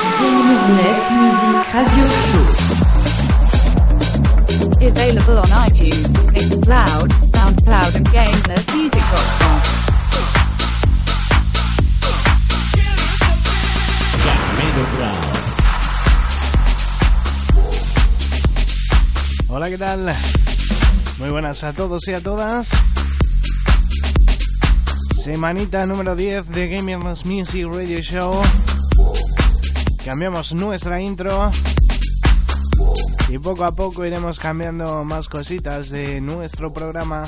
Gameless Music Radio Show. Available on iTunes, Mixcloud, SoundCloud and GamelessMusic.com. Hola, ¿qué tal? Muy buenas a todos y a todas. Semanita número 10 de Gamers Music Radio Show. Cambiamos nuestra intro. Y poco a poco iremos cambiando más cositas de nuestro programa.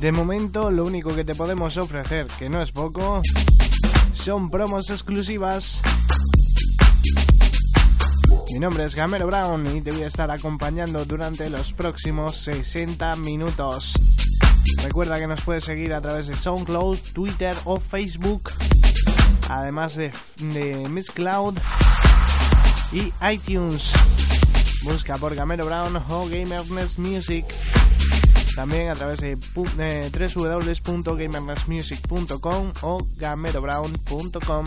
De momento, lo único que te podemos ofrecer, que no es poco, son promos exclusivas. Mi nombre es Gamero Brown y te voy a estar acompañando durante los próximos 60 minutos. Recuerda que nos puedes seguir a través de SoundCloud, Twitter o Facebook, además de, de Miss Cloud y iTunes. Busca por Gamero Brown o Gamerness Music. También a través de eh, www.gamernessmusic.com o gamerobrown.com.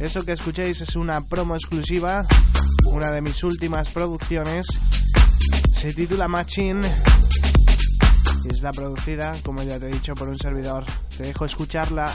Eso que escucháis es una promo exclusiva, una de mis últimas producciones. Se titula Machine y está producida, como ya te he dicho, por un servidor. Te dejo escucharla.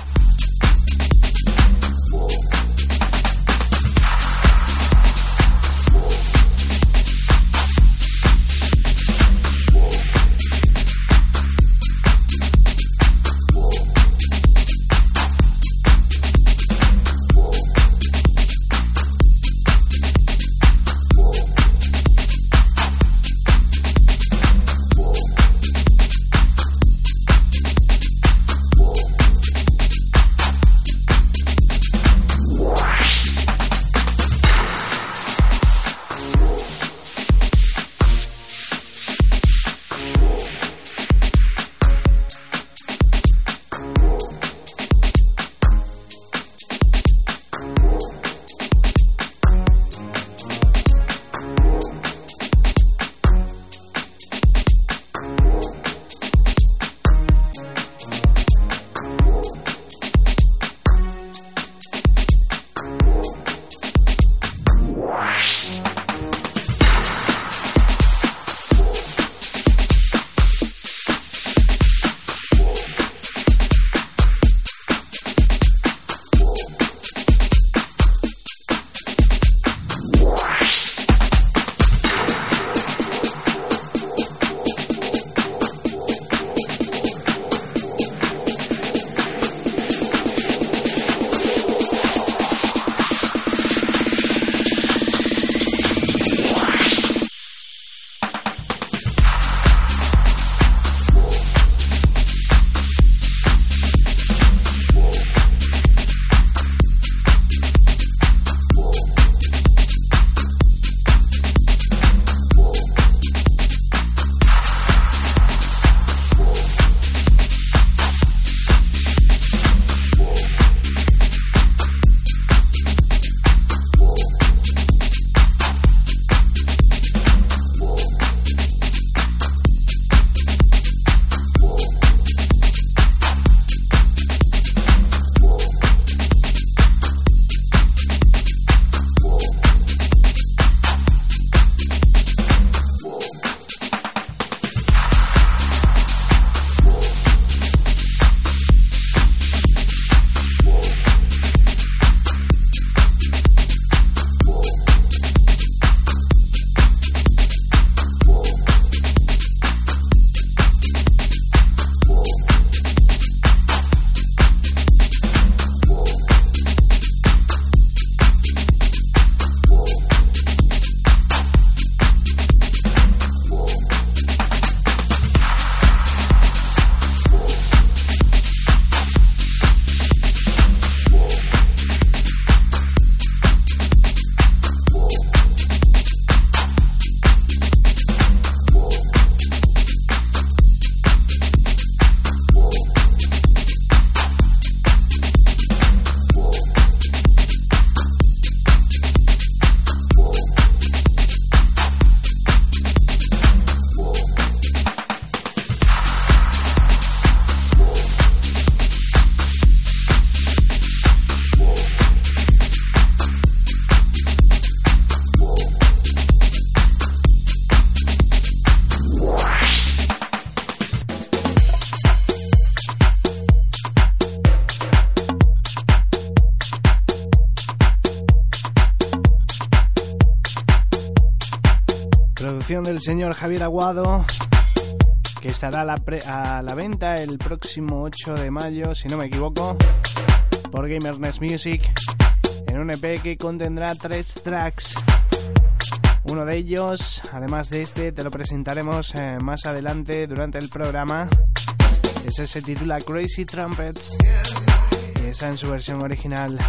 Del señor Javier Aguado, que estará a la, venta el próximo 8 de mayo, si no me equivoco, por Gamerness Music, en un EP que contendrá tres tracks. Uno de ellos, además de este, te lo presentaremos eh, más adelante durante el programa. Ese se titula Crazy Trumpets y está en su versión original.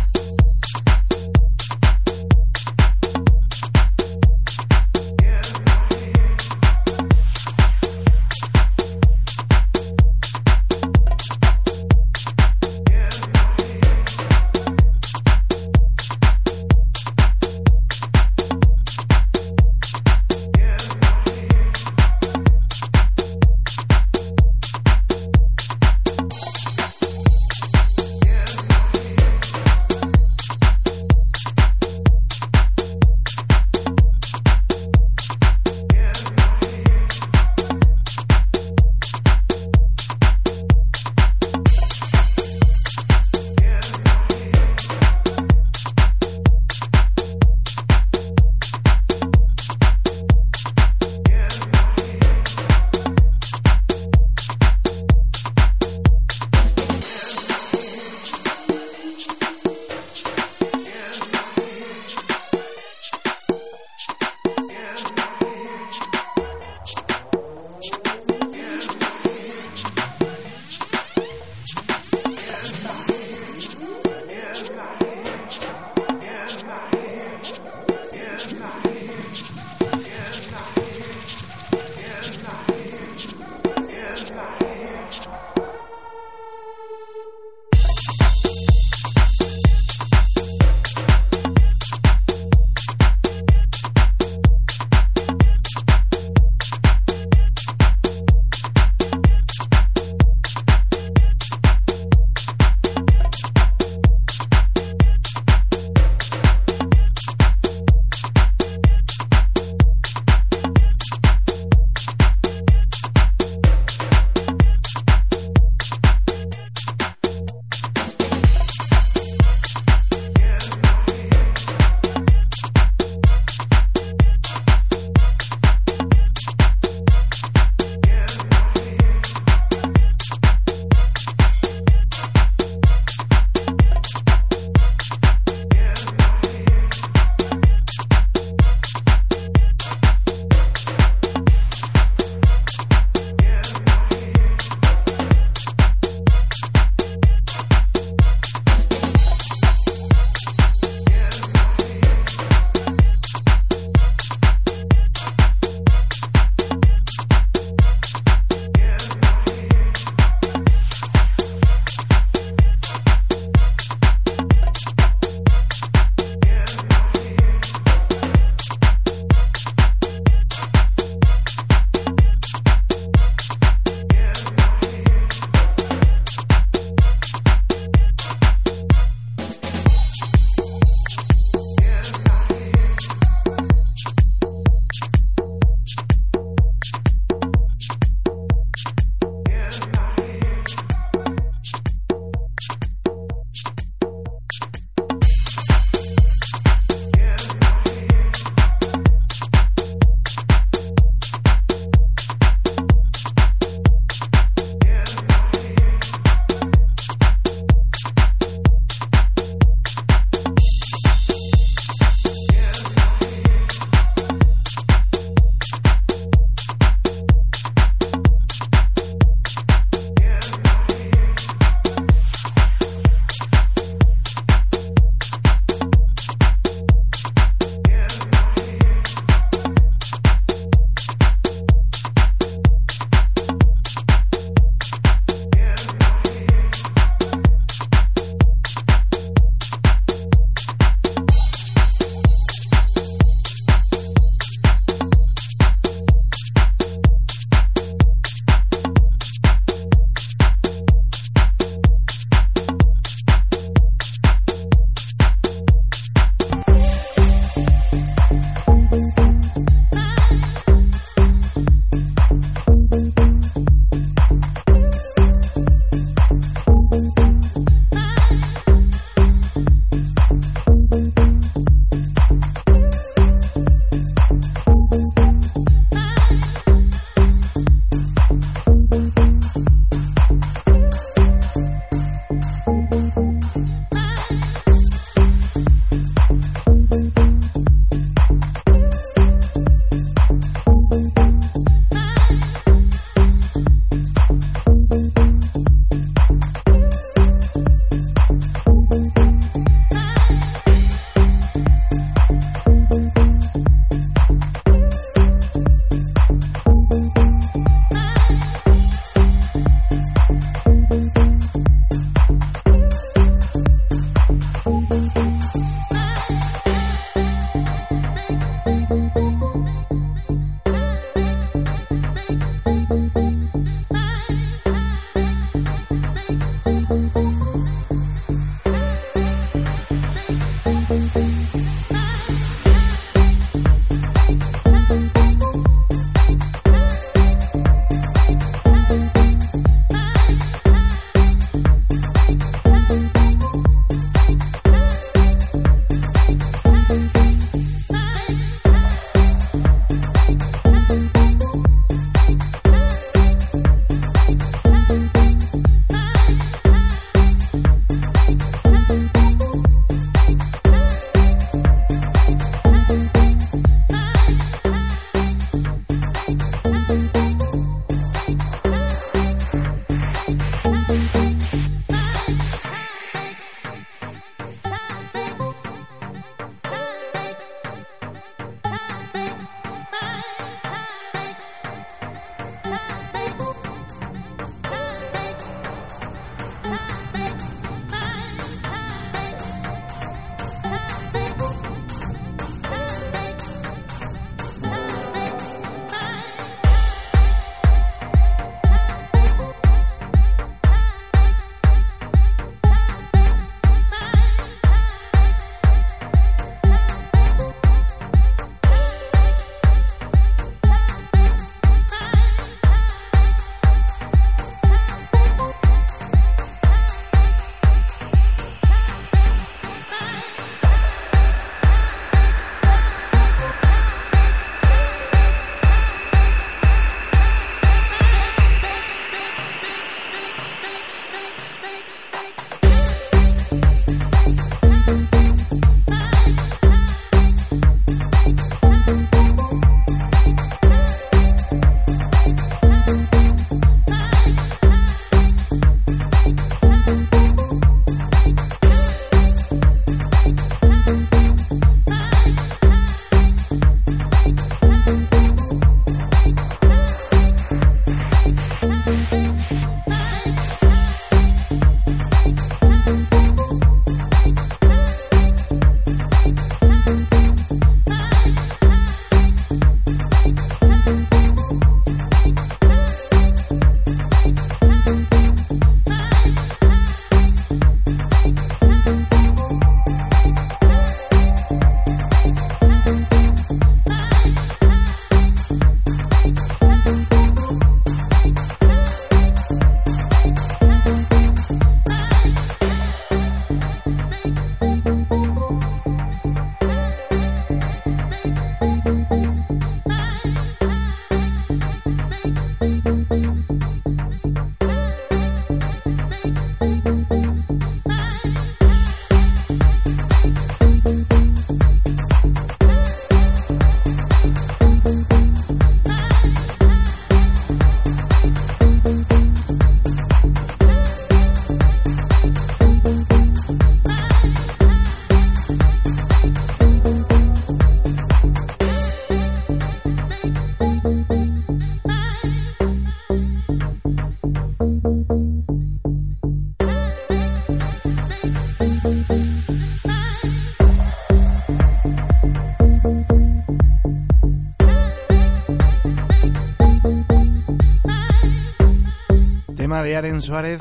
De Aren Suárez,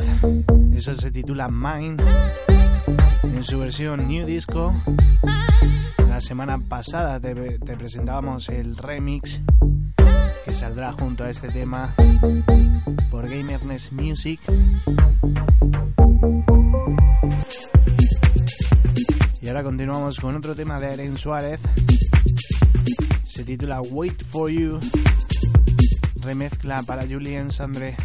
eso se titula Mine, en su versión New Disco. La semana pasada te, presentábamos el remix que saldrá junto a este tema por Gamerness Music. Y ahora continuamos con otro tema de Aren Suárez. Se titula Wait for You. Remezcla para Julien Sandre.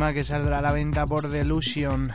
Que saldrá a la venta por Delusion.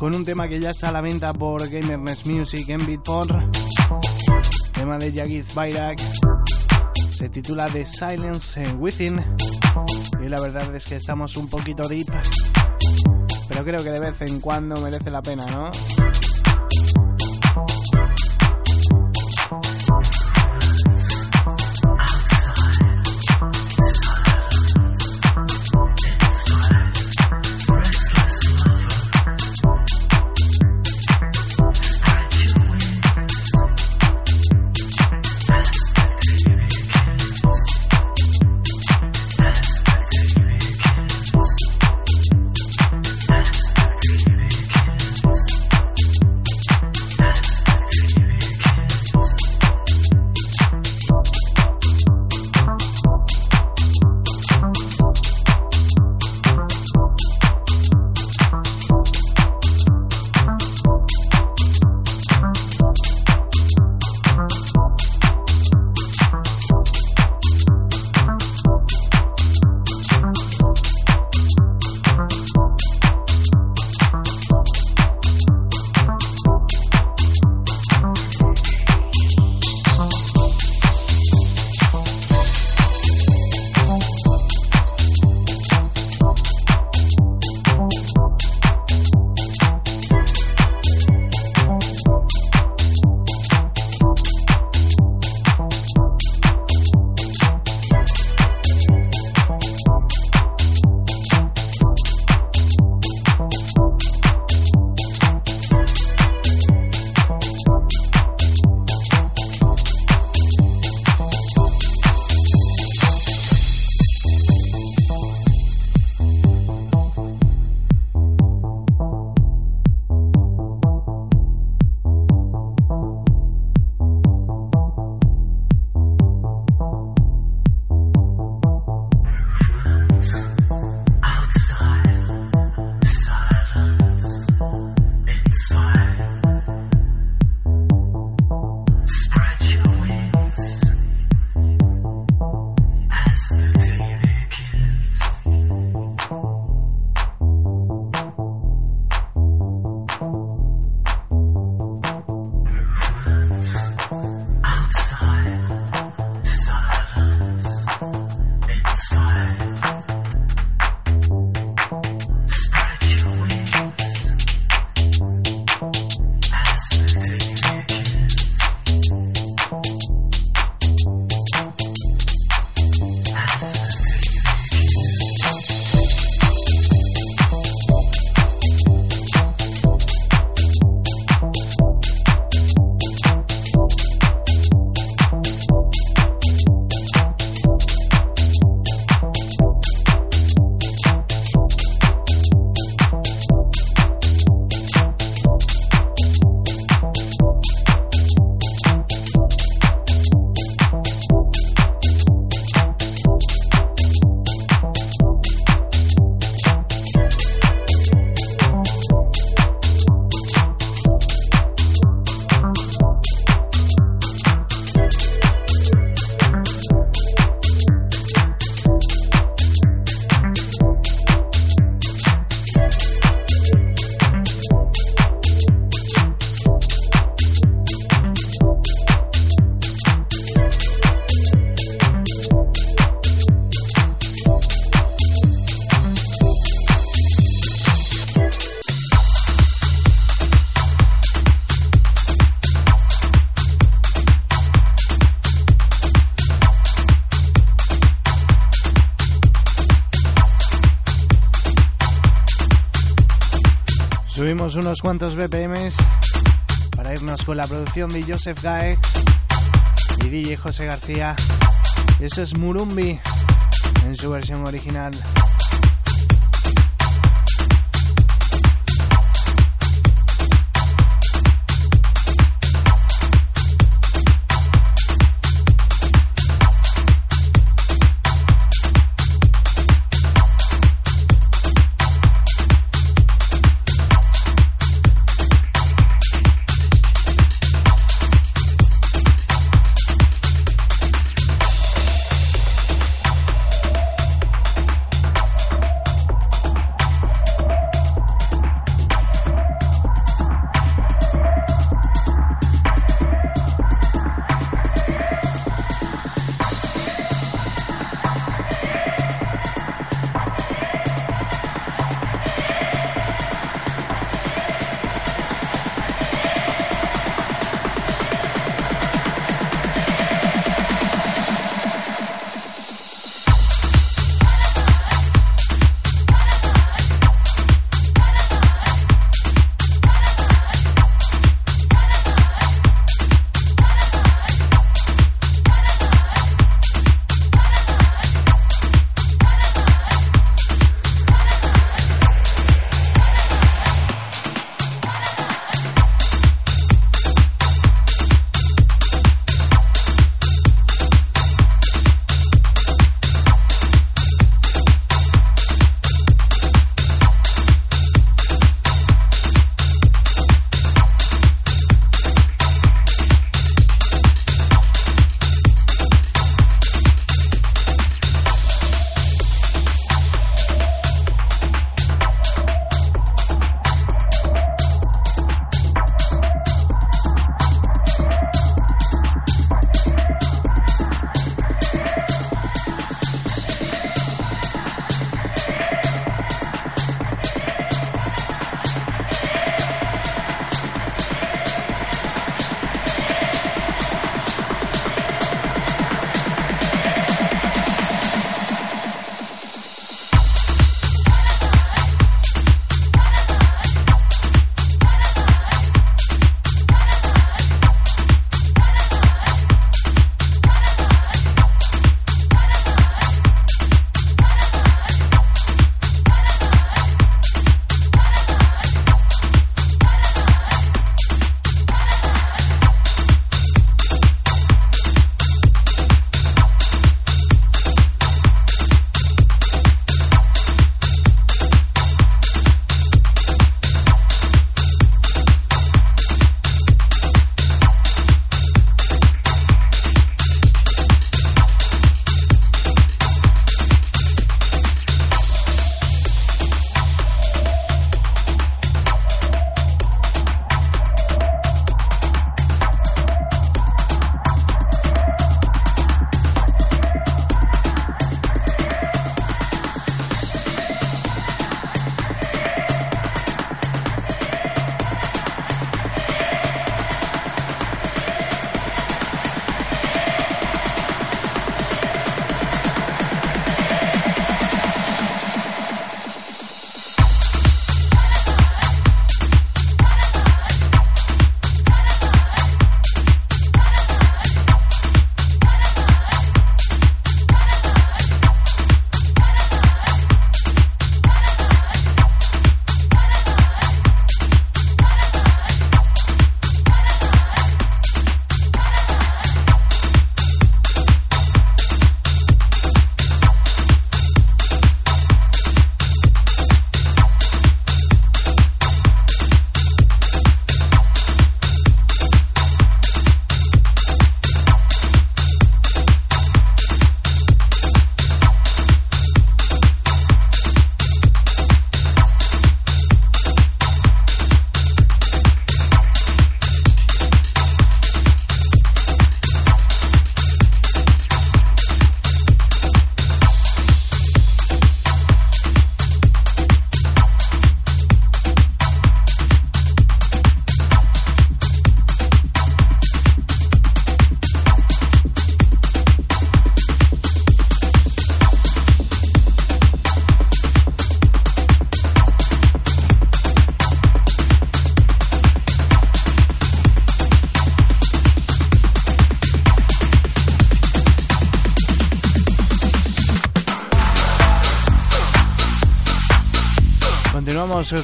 Con un tema que ya está a la venta por Gamerness Music en Beatport. Tema de Yagiz Bayrak. Se titula The Silence Within. Y la verdad es que estamos un poquito deep. Pero creo que de vez en cuando merece la pena, ¿no? Unos cuantos BPMs para irnos con la producción de Joseph Gaex y DJ José García. Eso es Murumbi en su versión original.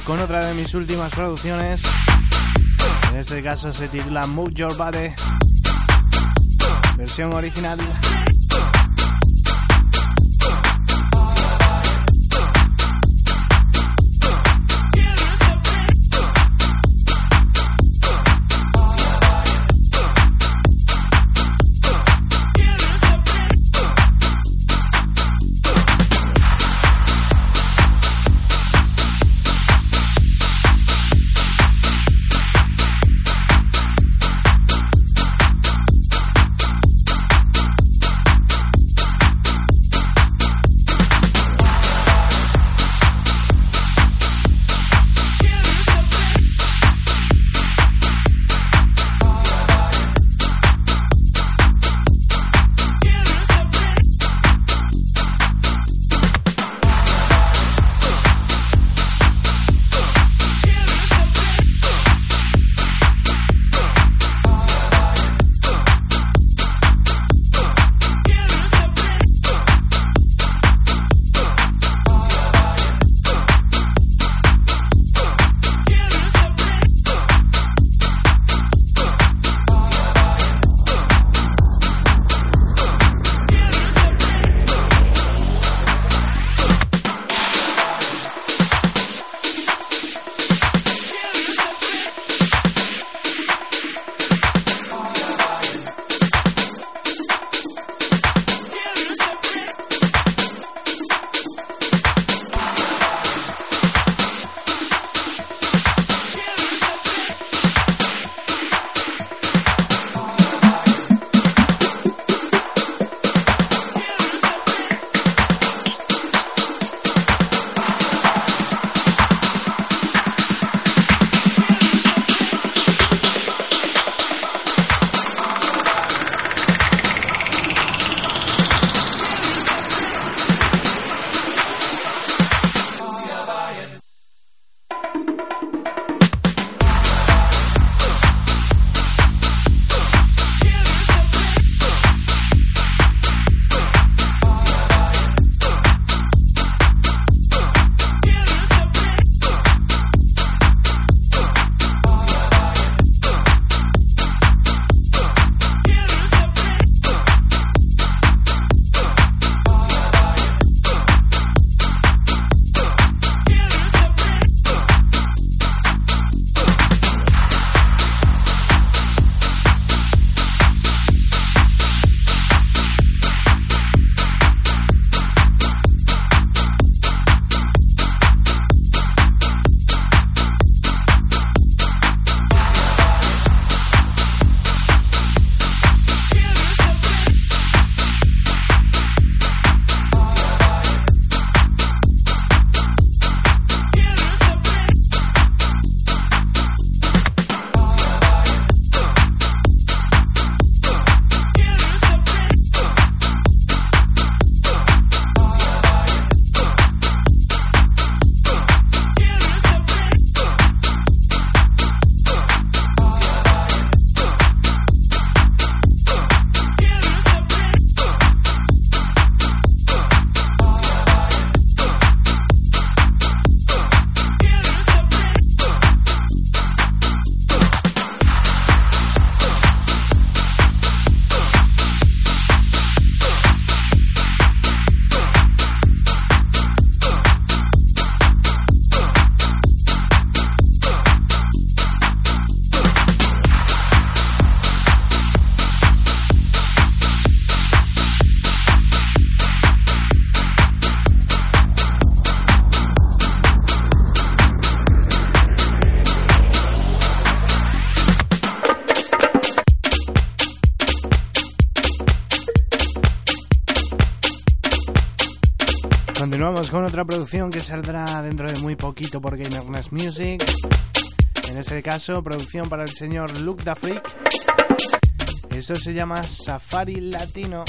Con otra de mis últimas producciones. En este caso se titula Move Your Body. Versión original. Con otra producción que saldrá dentro de muy poquito por Gamerness Music. En ese caso, producción para el señor Luke da. Eso se llama Safari Latino.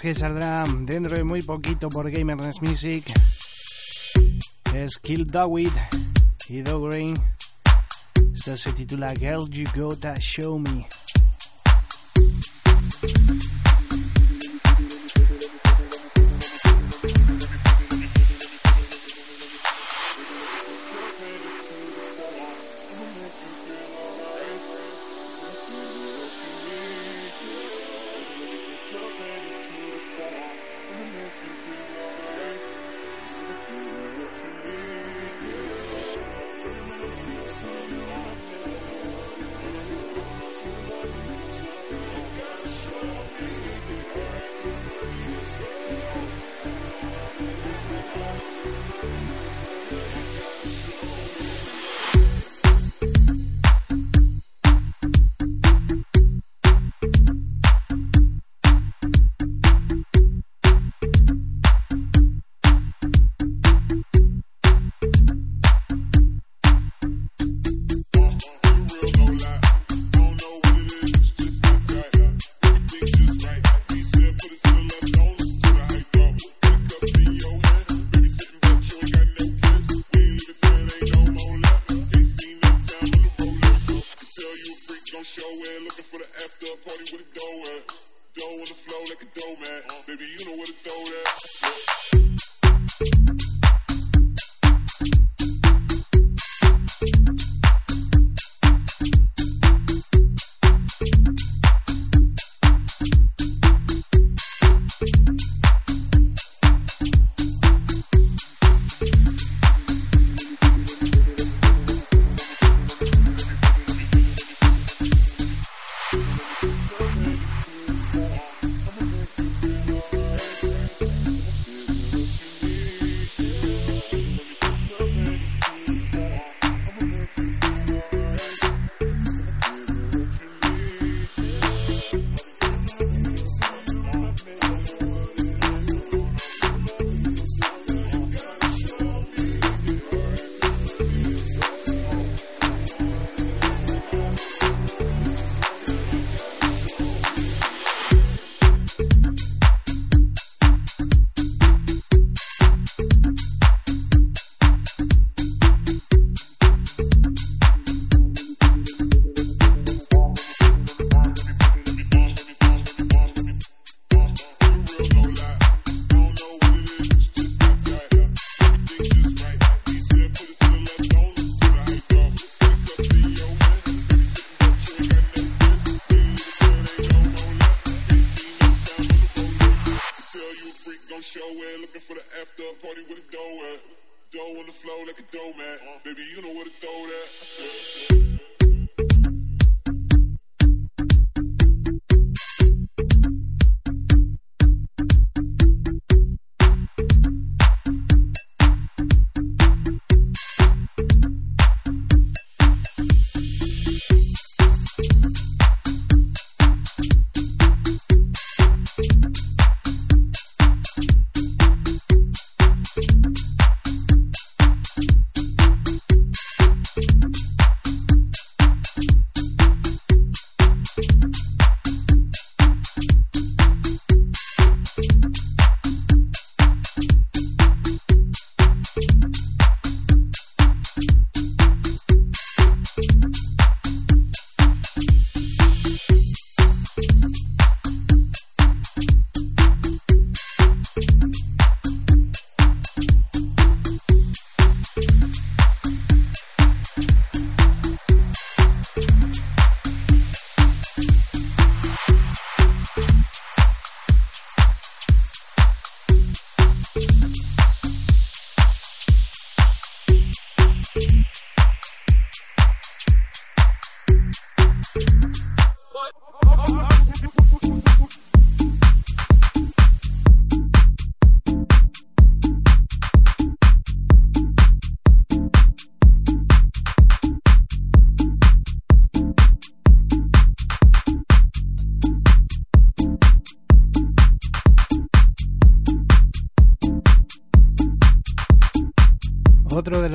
Que saldrá dentro de muy poquito por Gamers Music es Kill Dawid y Green. Esto se titula Girl You Gotta Show Me.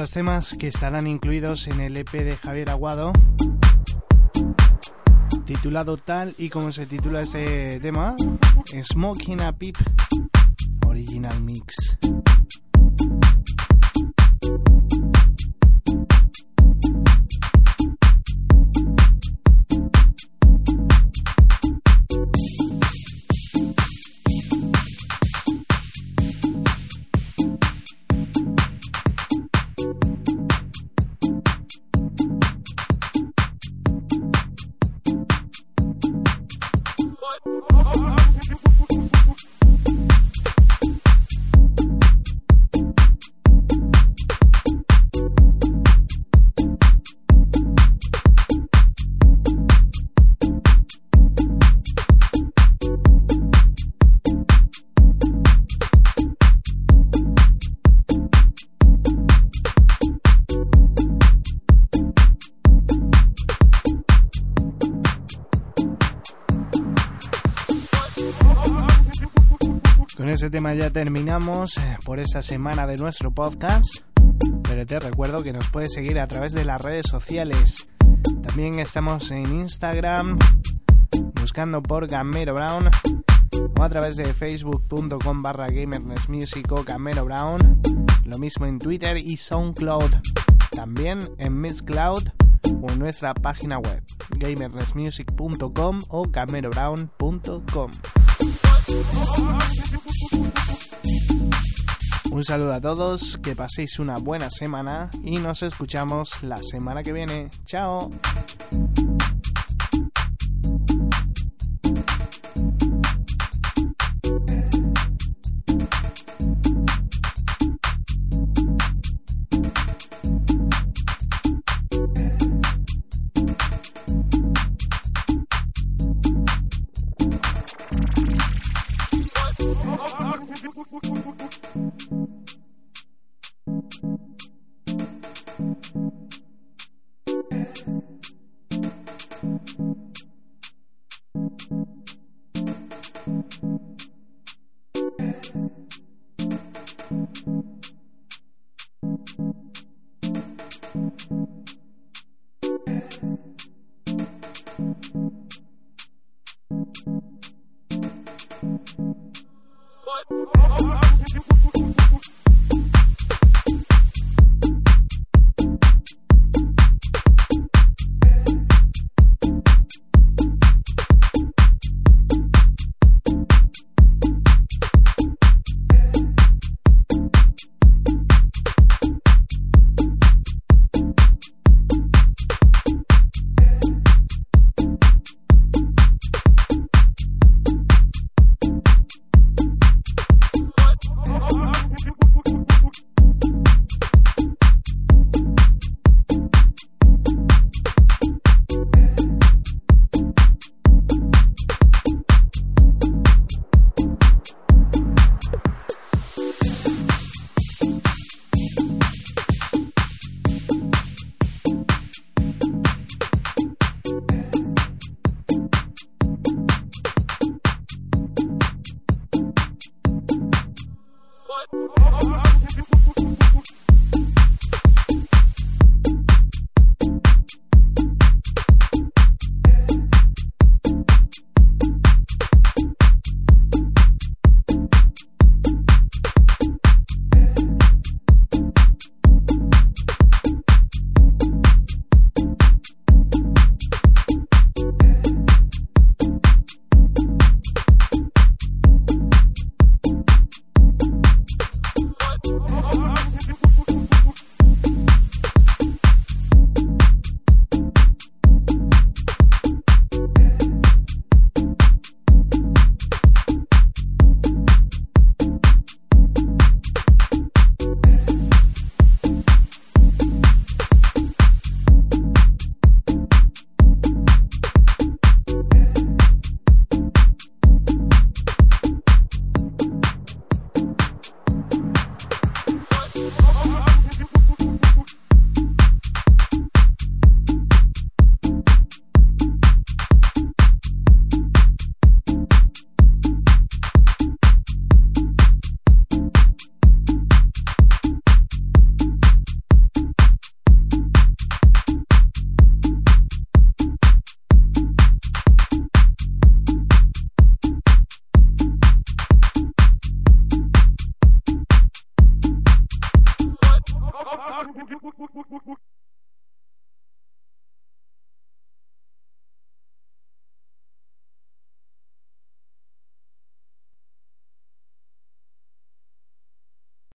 Los temas que estarán incluidos en el EP de Javier Aguado titulado tal y como se titula este tema, Smoking a Pip Original Mix. Ese tema ya terminamos eh, por esta semana de nuestro podcast. Pero te recuerdo que nos puedes seguir a través de las redes sociales. También estamos en Instagram buscando por Gamero Brown o a través de facebook.com barra gamersmusic o Gamero Brown. Lo mismo en Twitter y SoundCloud. También en Mixcloud o en nuestra página web gamersmusic.com o gamerobrown.com. Un saludo a todos, que paséis una buena semana y nos escuchamos la semana que viene. Chao.